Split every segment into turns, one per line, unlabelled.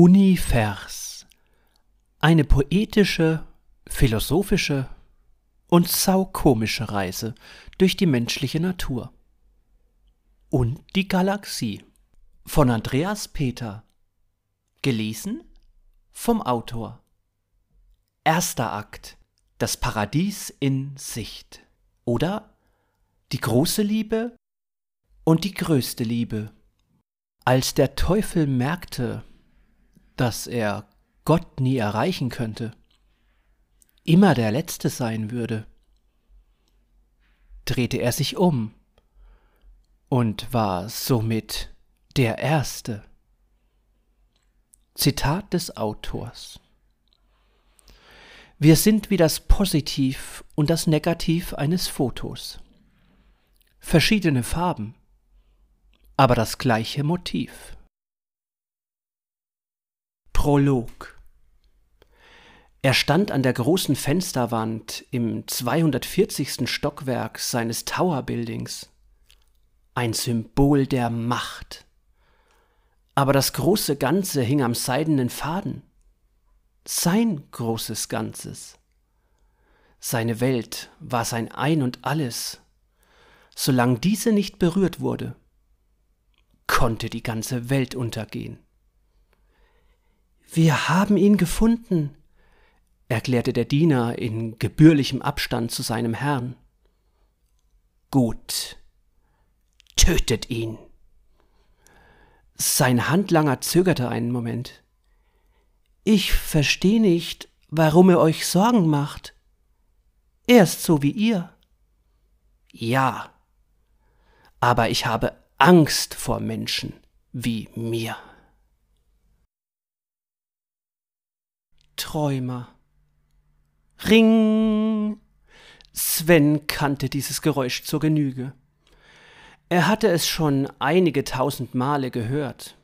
Univers. Eine poetische, philosophische und saukomische Reise durch die menschliche Natur. Und die Galaxie. Von Andreas Peter. Gelesen vom Autor. Erster Akt. Das Paradies in Sicht. Oder die große Liebe und die größte Liebe. Als der Teufel merkte, dass er Gott nie erreichen könnte, immer der Letzte sein würde, drehte er sich um und war somit der Erste. Zitat des Autors Wir sind wie das Positiv und das Negativ eines Fotos. Verschiedene Farben, aber das gleiche Motiv. Prolog Er stand an der großen Fensterwand im 240. Stockwerk seines Tower Buildings. Ein Symbol der Macht. Aber das große Ganze hing am seidenen Faden. Sein großes Ganzes. Seine Welt war sein Ein und alles. Solange diese nicht berührt wurde, konnte die ganze Welt untergehen. Wir haben ihn gefunden, erklärte der Diener in gebührlichem Abstand zu seinem Herrn. Gut, tötet ihn. Sein Handlanger zögerte einen Moment. Ich verstehe nicht, warum er euch Sorgen macht. Er ist so wie ihr. Ja, aber ich habe Angst vor Menschen wie mir. Träumer. Ring. Sven kannte dieses Geräusch zur Genüge. Er hatte es schon einige tausend Male gehört.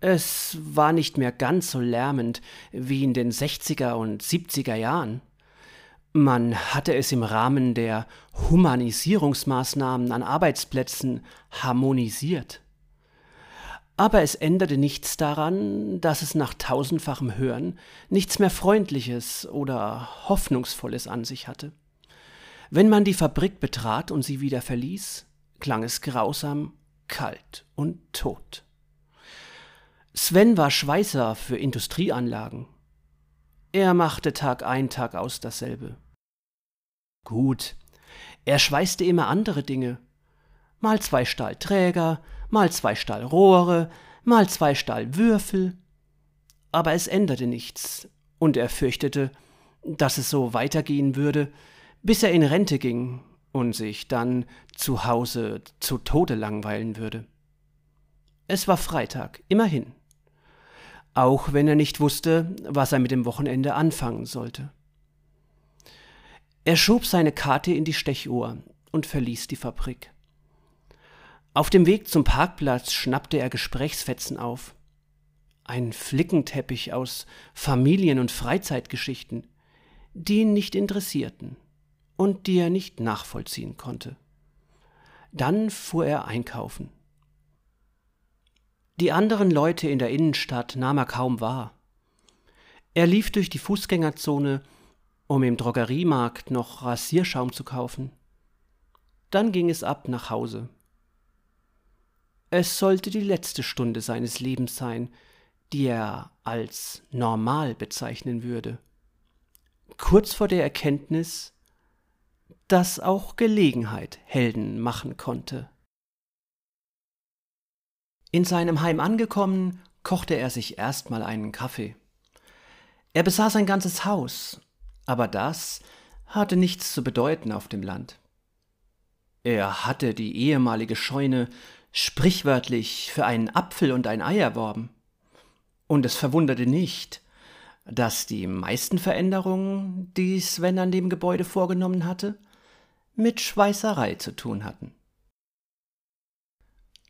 Es war nicht mehr ganz so lärmend wie in den 60er und 70er Jahren. Man hatte es im Rahmen der Humanisierungsmaßnahmen an Arbeitsplätzen harmonisiert. Aber es änderte nichts daran, dass es nach tausendfachem Hören nichts mehr Freundliches oder Hoffnungsvolles an sich hatte. Wenn man die Fabrik betrat und sie wieder verließ, klang es grausam, kalt und tot. Sven war Schweißer für Industrieanlagen. Er machte Tag ein, Tag aus dasselbe. Gut, er schweißte immer andere Dinge. Mal zwei Stahlträger, mal zwei Stahlrohre, mal zwei Stahlwürfel. Aber es änderte nichts, und er fürchtete, dass es so weitergehen würde, bis er in Rente ging und sich dann zu Hause zu Tode langweilen würde. Es war Freitag, immerhin. Auch wenn er nicht wusste, was er mit dem Wochenende anfangen sollte. Er schob seine Karte in die Stechuhr und verließ die Fabrik. Auf dem Weg zum Parkplatz schnappte er Gesprächsfetzen auf. Ein Flickenteppich aus Familien- und Freizeitgeschichten, die ihn nicht interessierten und die er nicht nachvollziehen konnte. Dann fuhr er einkaufen. Die anderen Leute in der Innenstadt nahm er kaum wahr. Er lief durch die Fußgängerzone, um im Drogeriemarkt noch Rasierschaum zu kaufen. Dann ging es ab nach Hause. Es sollte die letzte Stunde seines Lebens sein, die er als normal bezeichnen würde. Kurz vor der Erkenntnis, dass auch Gelegenheit Helden machen konnte. In seinem Heim angekommen, kochte er sich erstmal einen Kaffee. Er besaß ein ganzes Haus, aber das hatte nichts zu bedeuten auf dem Land. Er hatte die ehemalige Scheune sprichwörtlich für einen Apfel und ein Ei erworben. Und es verwunderte nicht, dass die meisten Veränderungen, die Sven an dem Gebäude vorgenommen hatte, mit Schweißerei zu tun hatten.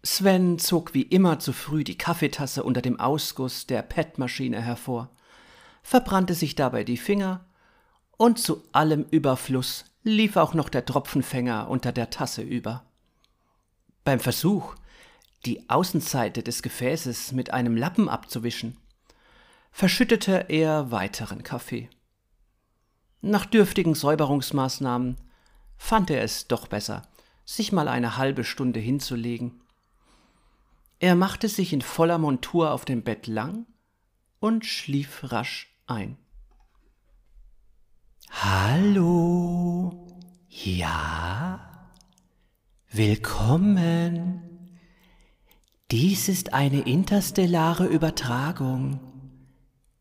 Sven zog wie immer zu früh die Kaffeetasse unter dem Ausguss der PET-Maschine hervor, verbrannte sich dabei die Finger und zu allem Überfluss lief auch noch der Tropfenfänger unter der Tasse über. Beim Versuch, die Außenseite des Gefäßes mit einem Lappen abzuwischen, verschüttete er weiteren Kaffee. Nach dürftigen Säuberungsmaßnahmen fand er es doch besser, sich mal eine halbe Stunde hinzulegen. Er machte sich in voller Montur auf dem Bett lang und schlief rasch ein. Hallo. Ja. Willkommen. Dies ist eine interstellare Übertragung.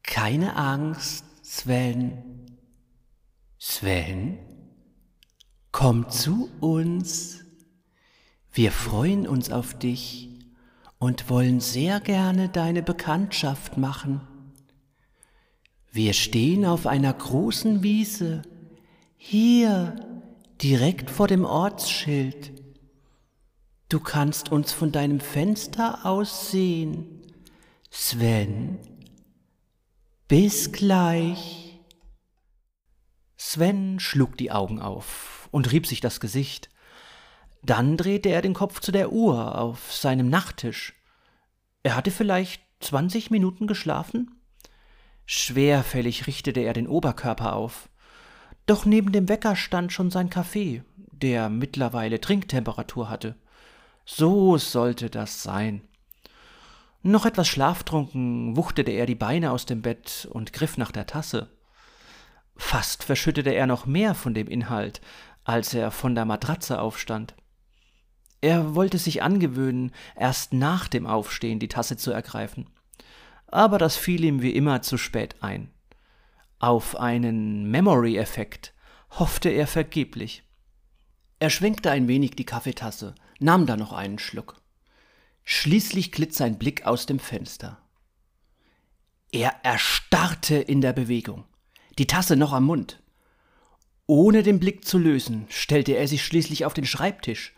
Keine Angst, Sven. Sven? Komm zu uns. Wir freuen uns auf dich und wollen sehr gerne deine Bekanntschaft machen. Wir stehen auf einer großen Wiese, hier, direkt vor dem Ortsschild. Du kannst uns von deinem Fenster aus sehen. Sven, bis gleich. Sven schlug die Augen auf und rieb sich das Gesicht. Dann drehte er den Kopf zu der Uhr auf seinem Nachttisch. Er hatte vielleicht zwanzig Minuten geschlafen? Schwerfällig richtete er den Oberkörper auf. Doch neben dem Wecker stand schon sein Kaffee, der mittlerweile Trinktemperatur hatte. So sollte das sein. Noch etwas schlaftrunken wuchtete er die Beine aus dem Bett und griff nach der Tasse. Fast verschüttete er noch mehr von dem Inhalt, als er von der Matratze aufstand. Er wollte sich angewöhnen, erst nach dem Aufstehen die Tasse zu ergreifen aber das fiel ihm wie immer zu spät ein. Auf einen Memory-Effekt hoffte er vergeblich. Er schwenkte ein wenig die Kaffeetasse, nahm dann noch einen Schluck. Schließlich glitt sein Blick aus dem Fenster. Er erstarrte in der Bewegung, die Tasse noch am Mund. Ohne den Blick zu lösen, stellte er sich schließlich auf den Schreibtisch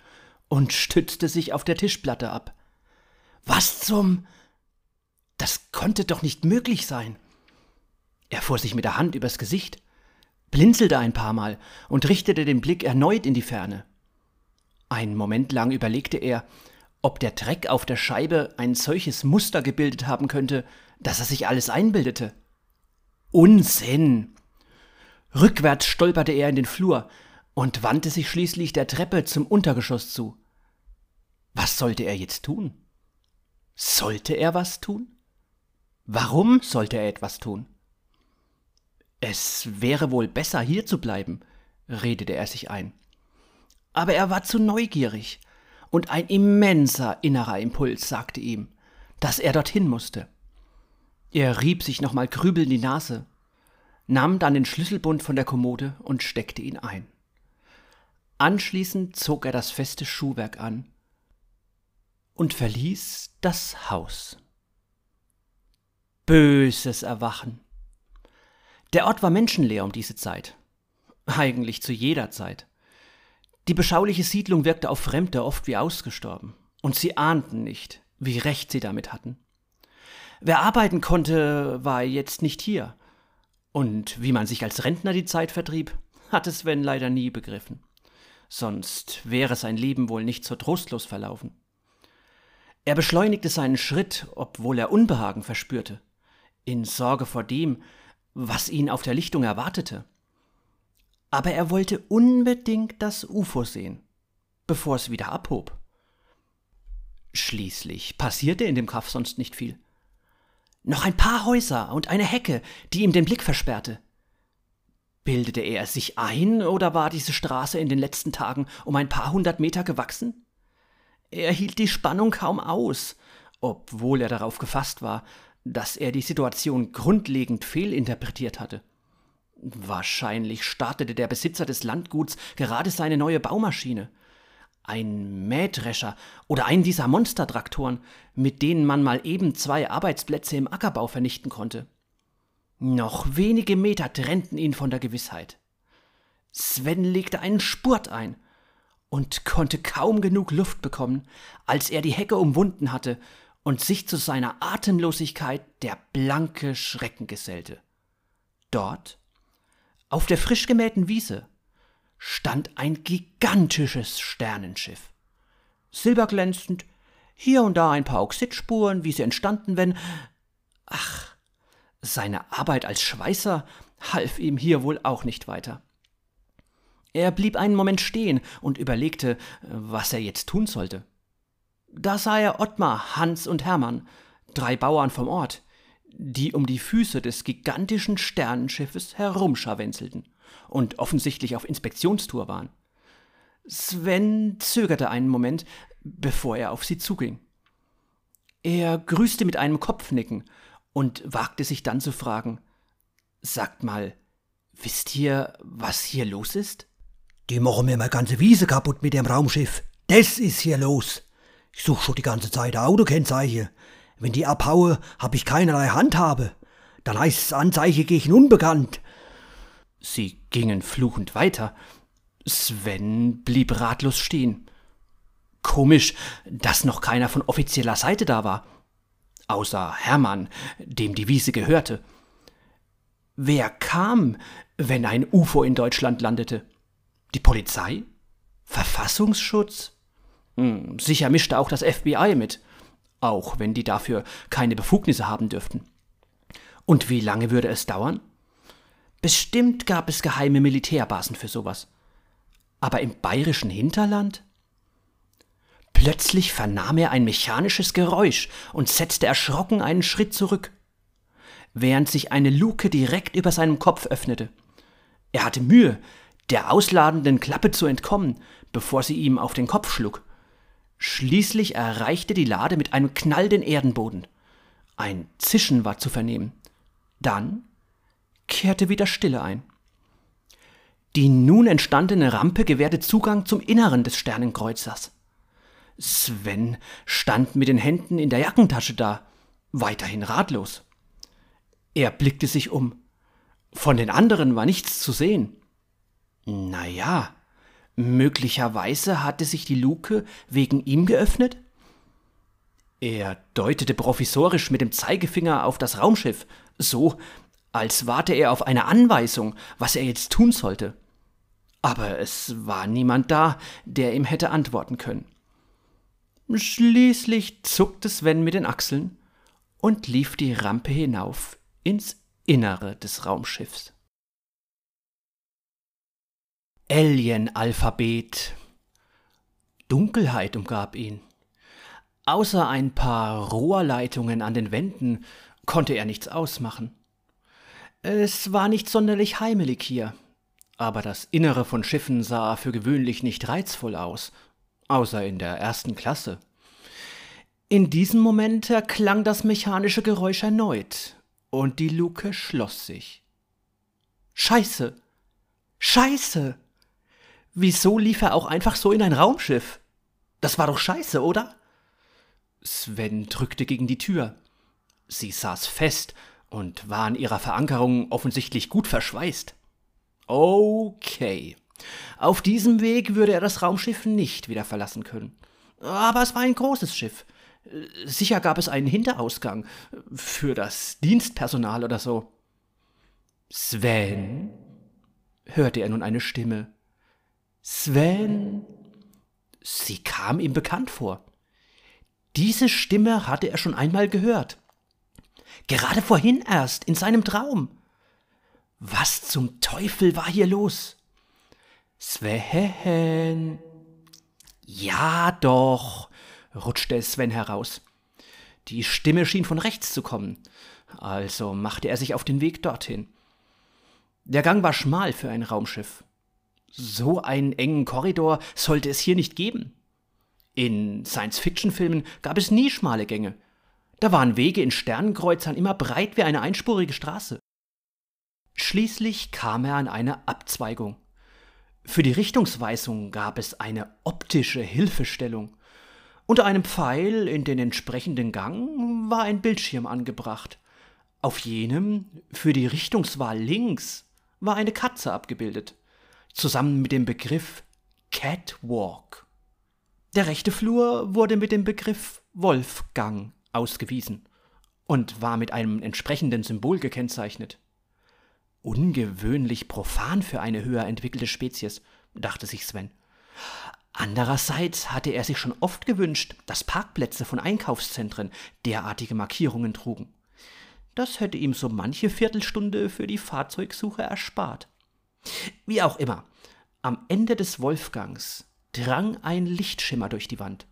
und stützte sich auf der Tischplatte ab. Was zum das konnte doch nicht möglich sein. Er fuhr sich mit der Hand übers Gesicht, blinzelte ein paar Mal und richtete den Blick erneut in die Ferne. Einen Moment lang überlegte er, ob der Dreck auf der Scheibe ein solches Muster gebildet haben könnte, dass er sich alles einbildete. Unsinn! Rückwärts stolperte er in den Flur und wandte sich schließlich der Treppe zum Untergeschoss zu. Was sollte er jetzt tun? Sollte er was tun? Warum sollte er etwas tun? Es wäre wohl besser, hier zu bleiben, redete er sich ein. Aber er war zu neugierig, und ein immenser innerer Impuls sagte ihm, dass er dorthin musste. Er rieb sich nochmal grübelnd die Nase, nahm dann den Schlüsselbund von der Kommode und steckte ihn ein. Anschließend zog er das feste Schuhwerk an und verließ das Haus. Böses Erwachen. Der Ort war menschenleer um diese Zeit. Eigentlich zu jeder Zeit. Die beschauliche Siedlung wirkte auf Fremde oft wie ausgestorben. Und sie ahnten nicht, wie recht sie damit hatten. Wer arbeiten konnte, war jetzt nicht hier. Und wie man sich als Rentner die Zeit vertrieb, hatte Sven leider nie begriffen. Sonst wäre sein Leben wohl nicht so trostlos verlaufen. Er beschleunigte seinen Schritt, obwohl er Unbehagen verspürte in Sorge vor dem, was ihn auf der Lichtung erwartete. Aber er wollte unbedingt das UFO sehen, bevor es wieder abhob. Schließlich passierte in dem Kaff sonst nicht viel. Noch ein paar Häuser und eine Hecke, die ihm den Blick versperrte. Bildete er es sich ein, oder war diese Straße in den letzten Tagen um ein paar hundert Meter gewachsen? Er hielt die Spannung kaum aus, obwohl er darauf gefasst war, dass er die Situation grundlegend fehlinterpretiert hatte. Wahrscheinlich startete der Besitzer des Landguts gerade seine neue Baumaschine. Ein Mähdrescher oder einen dieser Monstertraktoren, mit denen man mal eben zwei Arbeitsplätze im Ackerbau vernichten konnte. Noch wenige Meter trennten ihn von der Gewissheit. Sven legte einen Spurt ein und konnte kaum genug Luft bekommen, als er die Hecke umwunden hatte und sich zu seiner Atemlosigkeit der blanke Schrecken gesellte. Dort, auf der frisch gemähten Wiese, stand ein gigantisches Sternenschiff. Silberglänzend, hier und da ein paar Oxidspuren, wie sie entstanden, wenn. Ach, Seine Arbeit als Schweißer half ihm hier wohl auch nicht weiter. Er blieb einen Moment stehen und überlegte, was er jetzt tun sollte. Da sah er Ottmar, Hans und Hermann, drei Bauern vom Ort, die um die Füße des gigantischen Sternenschiffes herumscharwenzelten und offensichtlich auf Inspektionstour waren. Sven zögerte einen Moment, bevor er auf sie zuging. Er grüßte mit einem Kopfnicken und wagte sich dann zu fragen Sagt mal, wisst ihr, was hier los ist?
Die machen mir meine ganze Wiese kaputt mit dem Raumschiff. Das ist hier los. Ich suche schon die ganze Zeit Autokennzeichen. Wenn die abhaue, hab ich keinerlei Handhabe. Dann heißt es Anzeige gegen Unbekannt.
Sie gingen fluchend weiter. Sven blieb ratlos stehen. Komisch, dass noch keiner von offizieller Seite da war. Außer Hermann, dem die Wiese gehörte. Wer kam, wenn ein UFO in Deutschland landete? Die Polizei? Verfassungsschutz? Hm, sicher mischte auch das FBI mit, auch wenn die dafür keine Befugnisse haben dürften. Und wie lange würde es dauern? Bestimmt gab es geheime Militärbasen für sowas. Aber im bayerischen Hinterland? Plötzlich vernahm er ein mechanisches Geräusch und setzte erschrocken einen Schritt zurück, während sich eine Luke direkt über seinem Kopf öffnete. Er hatte Mühe, der ausladenden Klappe zu entkommen, bevor sie ihm auf den Kopf schlug. Schließlich erreichte die Lade mit einem Knall den Erdenboden. Ein Zischen war zu vernehmen. Dann kehrte wieder Stille ein. Die nun entstandene Rampe gewährte Zugang zum Inneren des Sternenkreuzers. Sven stand mit den Händen in der Jackentasche da, weiterhin ratlos. Er blickte sich um. Von den anderen war nichts zu sehen. Na ja, möglicherweise hatte sich die Luke wegen ihm geöffnet? Er deutete provisorisch mit dem Zeigefinger auf das Raumschiff, so als warte er auf eine Anweisung, was er jetzt tun sollte. Aber es war niemand da, der ihm hätte antworten können. Schließlich zuckte Sven mit den Achseln und lief die Rampe hinauf ins Innere des Raumschiffs. Alien-Alphabet. Dunkelheit umgab ihn. Außer ein paar Rohrleitungen an den Wänden konnte er nichts ausmachen. Es war nicht sonderlich heimelig hier, aber das Innere von Schiffen sah für gewöhnlich nicht reizvoll aus außer in der ersten Klasse. In diesem Moment erklang das mechanische Geräusch erneut, und die Luke schloss sich. Scheiße. Scheiße. Wieso lief er auch einfach so in ein Raumschiff? Das war doch scheiße, oder? Sven drückte gegen die Tür. Sie saß fest und war an ihrer Verankerung offensichtlich gut verschweißt. Okay. Auf diesem Weg würde er das Raumschiff nicht wieder verlassen können. Aber es war ein großes Schiff. Sicher gab es einen Hinterausgang für das Dienstpersonal oder so. Sven, hörte er nun eine Stimme. Sven. Sie kam ihm bekannt vor. Diese Stimme hatte er schon einmal gehört. Gerade vorhin erst, in seinem Traum. Was zum Teufel war hier los? Sven. Ja doch, rutschte Sven heraus. Die Stimme schien von rechts zu kommen, also machte er sich auf den Weg dorthin. Der Gang war schmal für ein Raumschiff. So einen engen Korridor sollte es hier nicht geben. In Science-Fiction-Filmen gab es nie schmale Gänge. Da waren Wege in Sternenkreuzern immer breit wie eine einspurige Straße. Schließlich kam er an eine Abzweigung. Für die Richtungsweisung gab es eine optische Hilfestellung. Unter einem Pfeil in den entsprechenden Gang war ein Bildschirm angebracht. Auf jenem, für die Richtungswahl links, war eine Katze abgebildet, zusammen mit dem Begriff Catwalk. Der rechte Flur wurde mit dem Begriff Wolfgang ausgewiesen und war mit einem entsprechenden Symbol gekennzeichnet. Ungewöhnlich profan für eine höher entwickelte Spezies, dachte sich Sven. Andererseits hatte er sich schon oft gewünscht, dass Parkplätze von Einkaufszentren derartige Markierungen trugen. Das hätte ihm so manche Viertelstunde für die Fahrzeugsuche erspart. Wie auch immer, am Ende des Wolfgangs drang ein Lichtschimmer durch die Wand.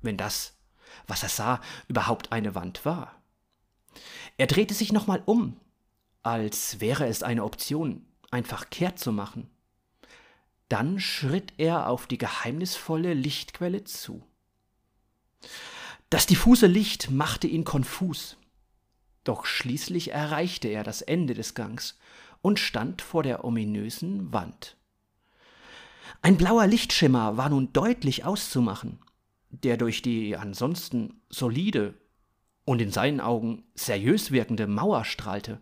Wenn das, was er sah, überhaupt eine Wand war. Er drehte sich nochmal um, als wäre es eine Option, einfach kehrt zu machen. Dann schritt er auf die geheimnisvolle Lichtquelle zu. Das diffuse Licht machte ihn konfus. Doch schließlich erreichte er das Ende des Gangs und stand vor der ominösen Wand. Ein blauer Lichtschimmer war nun deutlich auszumachen, der durch die ansonsten solide und in seinen Augen seriös wirkende Mauer strahlte.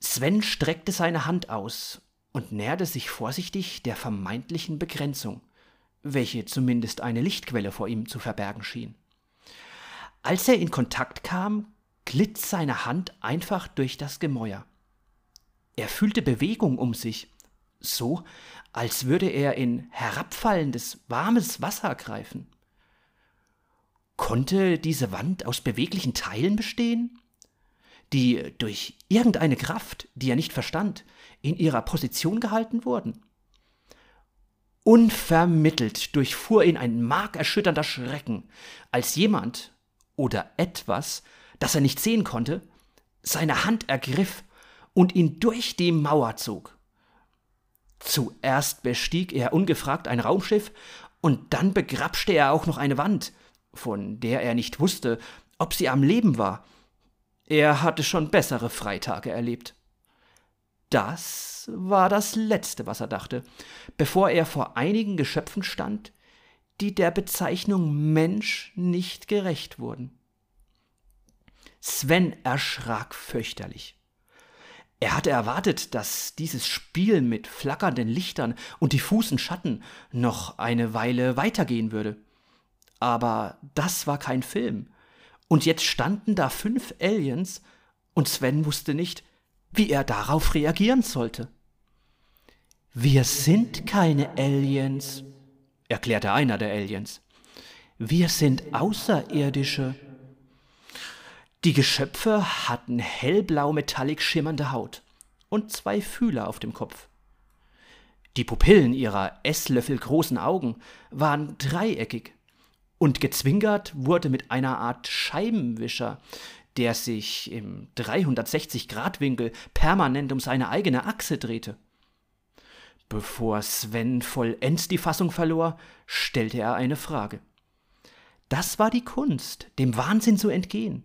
Sven streckte seine Hand aus und näherte sich vorsichtig der vermeintlichen Begrenzung, welche zumindest eine Lichtquelle vor ihm zu verbergen schien. Als er in Kontakt kam, glitt seine Hand einfach durch das Gemäuer. Er fühlte Bewegung um sich, so als würde er in herabfallendes, warmes Wasser greifen. Konnte diese Wand aus beweglichen Teilen bestehen, die durch irgendeine Kraft, die er nicht verstand, in ihrer Position gehalten wurden? Unvermittelt durchfuhr ihn ein markerschütternder Schrecken, als jemand oder etwas, das er nicht sehen konnte, seine Hand ergriff und ihn durch die Mauer zog. Zuerst bestieg er ungefragt ein Raumschiff und dann begrapschte er auch noch eine Wand, von der er nicht wusste, ob sie am Leben war. Er hatte schon bessere Freitage erlebt. Das war das Letzte, was er dachte, bevor er vor einigen Geschöpfen stand, die der Bezeichnung Mensch nicht gerecht wurden. Sven erschrak fürchterlich. Er hatte erwartet, dass dieses Spiel mit flackernden Lichtern und diffusen Schatten noch eine Weile weitergehen würde. Aber das war kein Film. Und jetzt standen da fünf Aliens, und Sven wusste nicht, wie er darauf reagieren sollte. Wir sind keine Aliens, erklärte einer der Aliens. Wir sind Außerirdische. Die Geschöpfe hatten hellblau metallic schimmernde Haut und zwei Fühler auf dem Kopf. Die Pupillen ihrer esslöffelgroßen Augen waren dreieckig und gezwinkert wurde mit einer Art Scheibenwischer, der sich im 360-Grad-Winkel permanent um seine eigene Achse drehte. Bevor Sven vollends die Fassung verlor, stellte er eine Frage. Das war die Kunst, dem Wahnsinn zu entgehen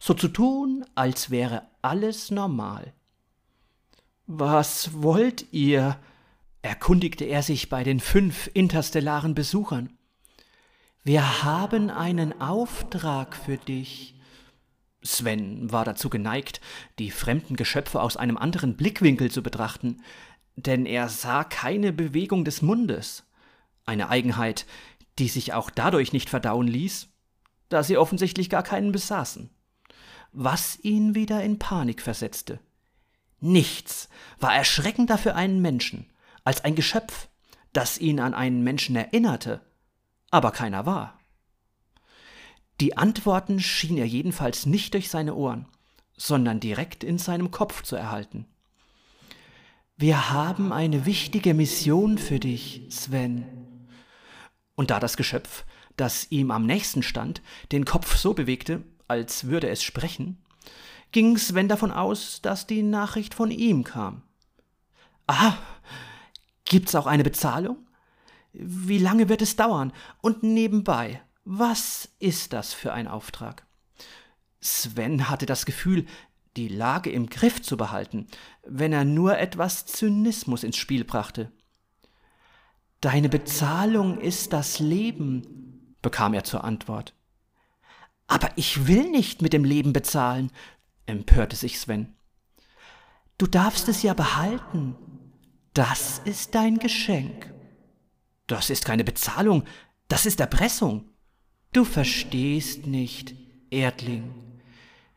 so zu tun, als wäre alles normal. Was wollt ihr? erkundigte er sich bei den fünf interstellaren Besuchern. Wir haben einen Auftrag für dich. Sven war dazu geneigt, die fremden Geschöpfe aus einem anderen Blickwinkel zu betrachten, denn er sah keine Bewegung des Mundes, eine Eigenheit, die sich auch dadurch nicht verdauen ließ, da sie offensichtlich gar keinen besaßen was ihn wieder in Panik versetzte. Nichts war erschreckender für einen Menschen als ein Geschöpf, das ihn an einen Menschen erinnerte, aber keiner war. Die Antworten schien er jedenfalls nicht durch seine Ohren, sondern direkt in seinem Kopf zu erhalten. Wir haben eine wichtige Mission für dich, Sven. Und da das Geschöpf, das ihm am nächsten stand, den Kopf so bewegte, als würde es sprechen, ging Sven davon aus, dass die Nachricht von ihm kam. Aha, gibt's auch eine Bezahlung? Wie lange wird es dauern? Und nebenbei, was ist das für ein Auftrag? Sven hatte das Gefühl, die Lage im Griff zu behalten, wenn er nur etwas Zynismus ins Spiel brachte. Deine Bezahlung ist das Leben, bekam er zur Antwort. Aber ich will nicht mit dem Leben bezahlen, empörte sich Sven. Du darfst es ja behalten. Das ist dein Geschenk. Das ist keine Bezahlung, das ist Erpressung. Du verstehst nicht, Erdling.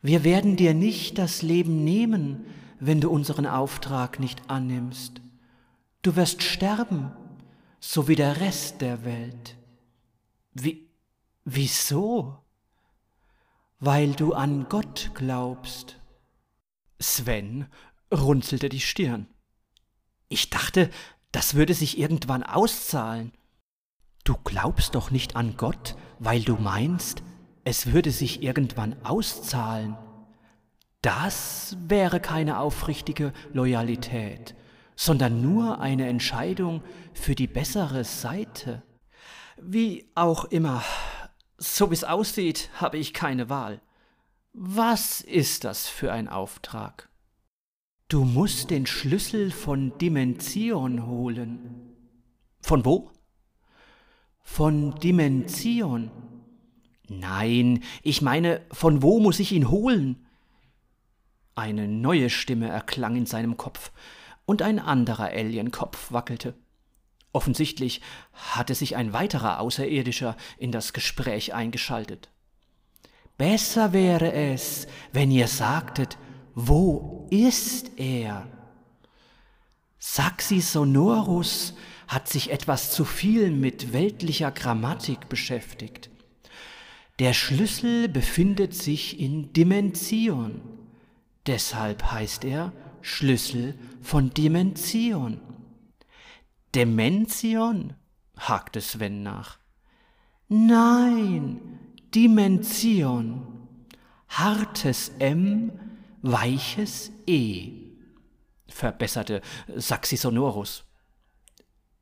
Wir werden dir nicht das Leben nehmen, wenn du unseren Auftrag nicht annimmst. Du wirst sterben, so wie der Rest der Welt. Wie, wieso? Weil du an Gott glaubst. Sven runzelte die Stirn. Ich dachte, das würde sich irgendwann auszahlen. Du glaubst doch nicht an Gott, weil du meinst, es würde sich irgendwann auszahlen. Das wäre keine aufrichtige Loyalität, sondern nur eine Entscheidung für die bessere Seite. Wie auch immer, so wie es aussieht, habe ich keine Wahl. Was ist das für ein Auftrag? Du musst den Schlüssel von Dimension holen. Von wo? Von Dimension. Nein, ich meine, von wo muss ich ihn holen? Eine neue Stimme erklang in seinem Kopf, und ein anderer Alienkopf wackelte. Offensichtlich hatte sich ein weiterer Außerirdischer in das Gespräch eingeschaltet. Besser wäre es, wenn ihr sagtet, wo ist er? Saxi Sonorus hat sich etwas zu viel mit weltlicher Grammatik beschäftigt. Der Schlüssel befindet sich in Dimension. Deshalb heißt er Schlüssel von Dimension. Demention? hakte Sven nach. Nein, Dimension. Hartes M, weiches E, verbesserte Saxisonorus.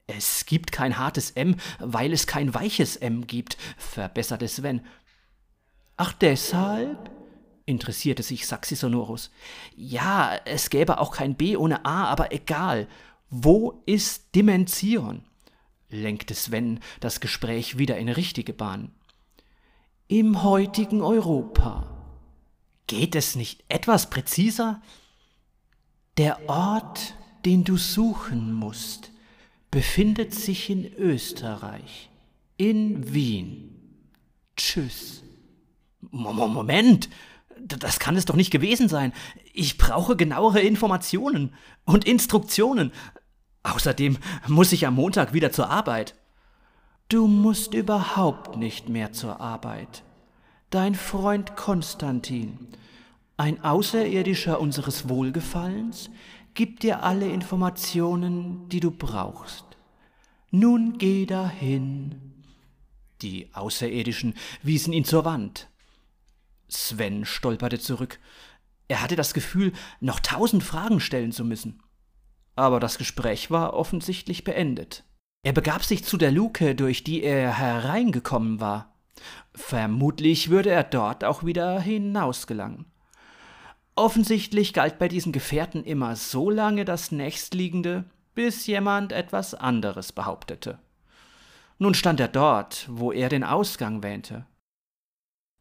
Es gibt kein hartes M, weil es kein weiches M gibt, verbesserte Sven. Ach deshalb? interessierte sich Saxisonorus. Ja, es gäbe auch kein B ohne A, aber egal. Wo ist Dimension? lenkte Sven das Gespräch wieder in richtige Bahn. Im heutigen Europa. Geht es nicht etwas präziser? Der Ort, den du suchen musst, befindet sich in Österreich, in Wien. Tschüss. Moment, das kann es doch nicht gewesen sein. Ich brauche genauere Informationen und Instruktionen. Außerdem muss ich am Montag wieder zur Arbeit. Du musst überhaupt nicht mehr zur Arbeit. Dein Freund Konstantin, ein Außerirdischer unseres Wohlgefallens, gibt dir alle Informationen, die du brauchst. Nun geh dahin. Die Außerirdischen wiesen ihn zur Wand. Sven stolperte zurück. Er hatte das Gefühl, noch tausend Fragen stellen zu müssen. Aber das Gespräch war offensichtlich beendet. Er begab sich zu der Luke, durch die er hereingekommen war. Vermutlich würde er dort auch wieder hinausgelangen. Offensichtlich galt bei diesen Gefährten immer so lange das nächstliegende, bis jemand etwas anderes behauptete. Nun stand er dort, wo er den Ausgang wähnte.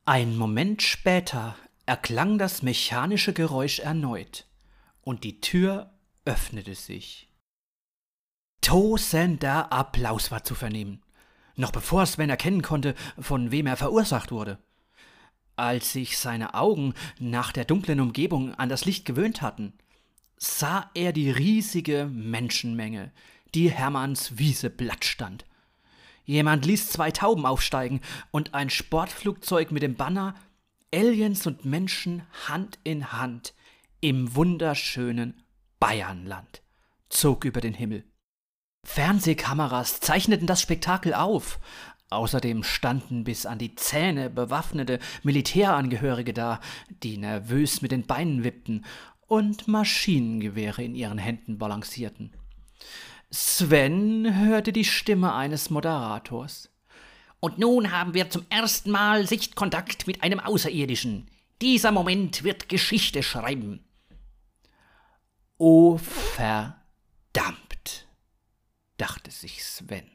Ein Moment später erklang das mechanische Geräusch erneut, und die Tür öffnete sich. Tosender Applaus war zu vernehmen, noch bevor Sven erkennen konnte, von wem er verursacht wurde. Als sich seine Augen nach der dunklen Umgebung an das Licht gewöhnt hatten, sah er die riesige Menschenmenge, die Hermanns Wiese blatt stand. Jemand ließ zwei Tauben aufsteigen und ein Sportflugzeug mit dem Banner Aliens und Menschen Hand in Hand im wunderschönen Bayernland zog über den Himmel. Fernsehkameras zeichneten das Spektakel auf. Außerdem standen bis an die Zähne bewaffnete Militärangehörige da, die nervös mit den Beinen wippten und Maschinengewehre in ihren Händen balancierten. Sven hörte die Stimme eines Moderators.
Und nun haben wir zum ersten Mal Sichtkontakt mit einem Außerirdischen. Dieser Moment wird Geschichte schreiben.
O verdammt, dachte sich Sven.